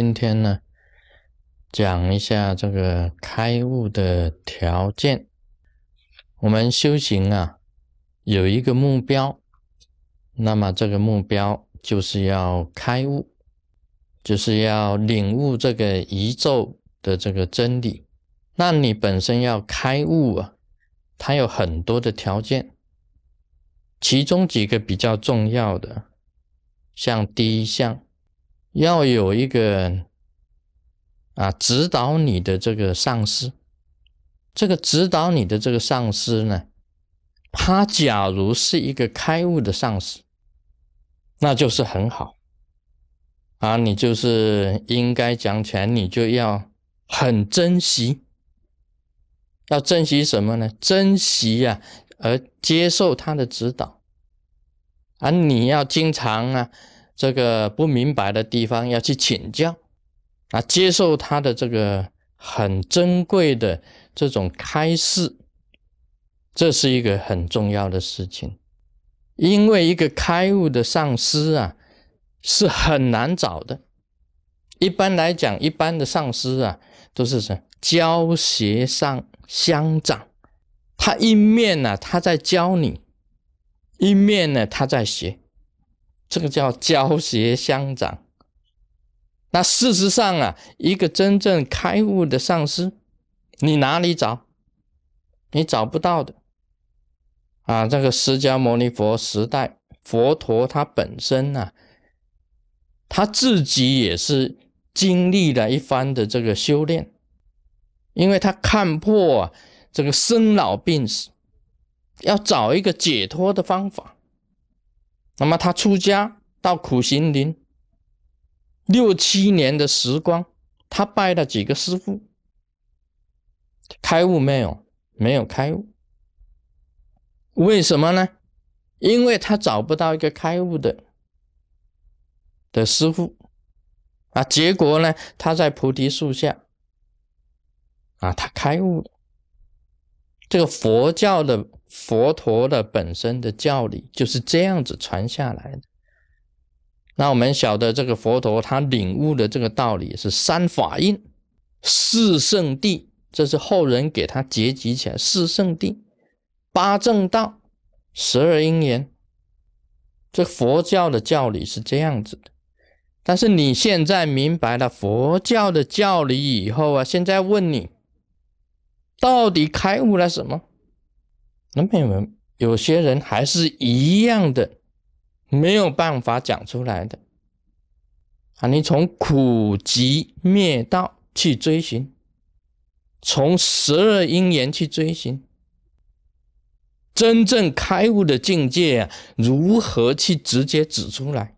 今天呢，讲一下这个开悟的条件。我们修行啊，有一个目标，那么这个目标就是要开悟，就是要领悟这个宇宙的这个真理。那你本身要开悟啊，它有很多的条件，其中几个比较重要的，像第一项。要有一个啊指导你的这个上司，这个指导你的这个上司呢，他假如是一个开悟的上司，那就是很好啊。你就是应该讲起来，你就要很珍惜，要珍惜什么呢？珍惜呀，而接受他的指导啊，你要经常啊。这个不明白的地方要去请教，啊，接受他的这个很珍贵的这种开示，这是一个很重要的事情。因为一个开悟的上师啊，是很难找的。一般来讲，一般的上师啊，都是什教学上相长，他一面呢他在教你，一面呢他在学。这个叫教学相长。那事实上啊，一个真正开悟的上师，你哪里找？你找不到的。啊，这个释迦牟尼佛时代，佛陀他本身呢，他自己也是经历了一番的这个修炼，因为他看破啊这个生老病死，要找一个解脱的方法。那么他出家到苦行林六七年的时光，他拜了几个师傅，开悟没有？没有开悟。为什么呢？因为他找不到一个开悟的的师傅啊。结果呢，他在菩提树下啊，他开悟了。这个佛教的。佛陀的本身的教理就是这样子传下来的。那我们晓得这个佛陀他领悟的这个道理是三法印、四圣谛，这是后人给他结集起来。四圣谛、八正道、十二因缘，这佛教的教理是这样子的。但是你现在明白了佛教的教理以后啊，现在问你，到底开悟了什么？那朋友们，有些人还是一样的，没有办法讲出来的啊！你从苦集灭道去追寻，从十二因缘去追寻，真正开悟的境界啊，如何去直接指出来？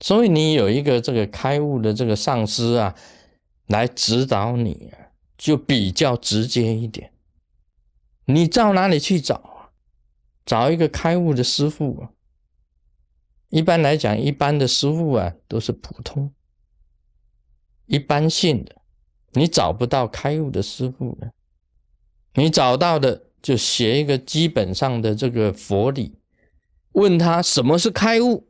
所以你有一个这个开悟的这个上师啊，来指导你啊，就比较直接一点。你到哪里去找啊？找一个开悟的师傅啊。一般来讲，一般的师傅啊都是普通、一般性的，你找不到开悟的师傅的。你找到的就学一个基本上的这个佛理，问他什么是开悟，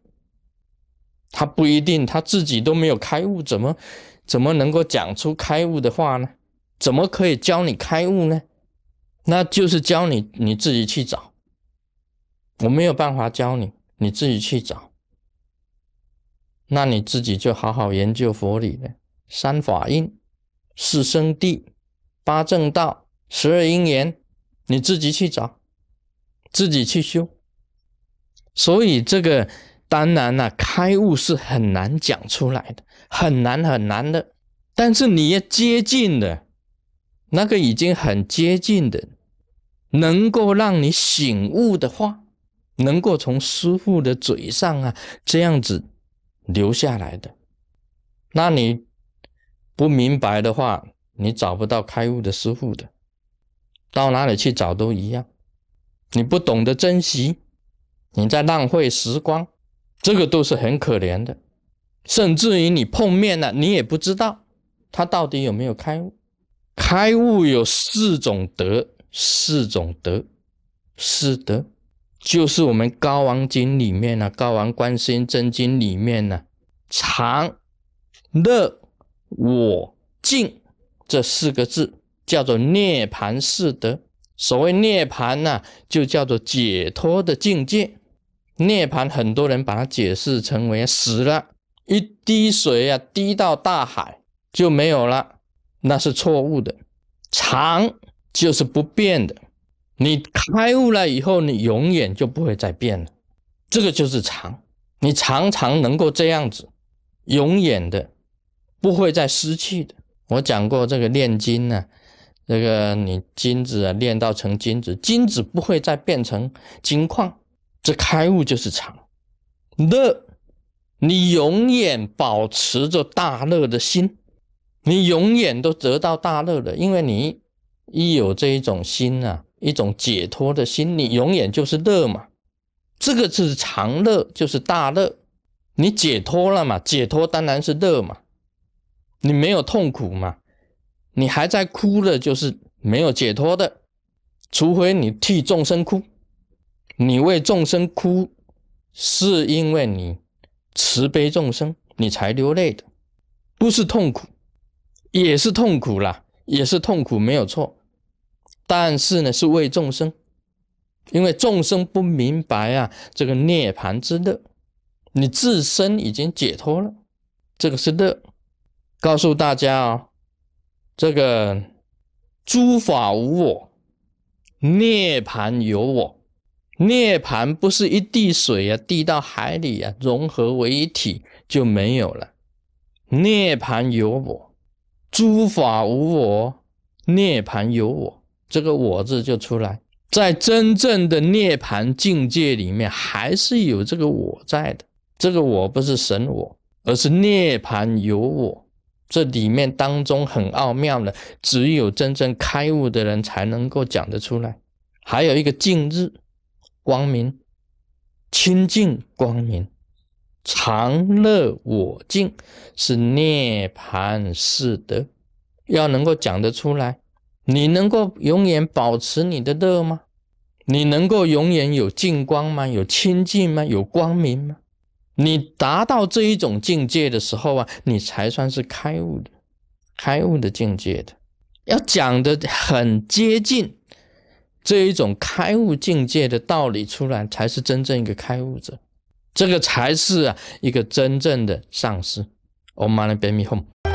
他不一定，他自己都没有开悟，怎么怎么能够讲出开悟的话呢？怎么可以教你开悟呢？那就是教你你自己去找，我没有办法教你，你自己去找。那你自己就好好研究佛理了，三法印、四生谛、八正道、十二因缘，你自己去找，自己去修。所以这个当然了，开悟是很难讲出来的，很难很难的。但是你要接近的。那个已经很接近的，能够让你醒悟的话，能够从师傅的嘴上啊这样子留下来的，那你不明白的话，你找不到开悟的师傅的，到哪里去找都一样。你不懂得珍惜，你在浪费时光，这个都是很可怜的。甚至于你碰面了，你也不知道他到底有没有开悟。开悟有四种德，四种德，四德就是我们《高王经》里面呢，《高王观世音真经》里面呢，常乐我净这四个字叫做涅盘四德。所谓涅盘呐，就叫做解脱的境界。涅盘很多人把它解释成为死了，一滴水啊滴到大海就没有了，那是错误的。常就是不变的，你开悟了以后，你永远就不会再变了。这个就是常，你常常能够这样子，永远的不会再失去的。我讲过这个炼金呢，这个你金子啊炼到成金子，金子不会再变成金矿。这开悟就是常乐，你永远保持着大乐的心，你永远都得到大乐的，因为你一有这一种心啊，一种解脱的心，你永远就是乐嘛。这个是常乐，就是大乐。你解脱了嘛？解脱当然是乐嘛。你没有痛苦嘛？你还在哭了，就是没有解脱的。除非你替众生哭，你为众生哭，是因为你慈悲众生，你才流泪的，不是痛苦，也是痛苦啦，也是痛苦，没有错。但是呢，是为众生。因为众生不明白啊，这个涅盘之乐，你自身已经解脱了，这个是乐。告诉大家啊，这个诸法无我，涅盘有我。涅盘不是一滴水啊，滴到海里啊，融合为一体就没有了。涅盘有我，诸法无我，涅盘有我，这个我字就出来。在真正的涅盘境界里面，还是有这个我在的。这个我不是神我，而是涅盘有我。这里面当中很奥妙的，只有真正开悟的人才能够讲得出来。还有一个净日光明、清净光明、常乐我净，是涅盘四德，要能够讲得出来。你能够永远保持你的乐吗？你能够永远有净光吗？有清净吗？有光明吗？你达到这一种境界的时候啊，你才算是开悟的，开悟的境界的。要讲的很接近这一种开悟境界的道理出来，才是真正一个开悟者。这个才是一个真正的上师。Om Mani Padme Hum。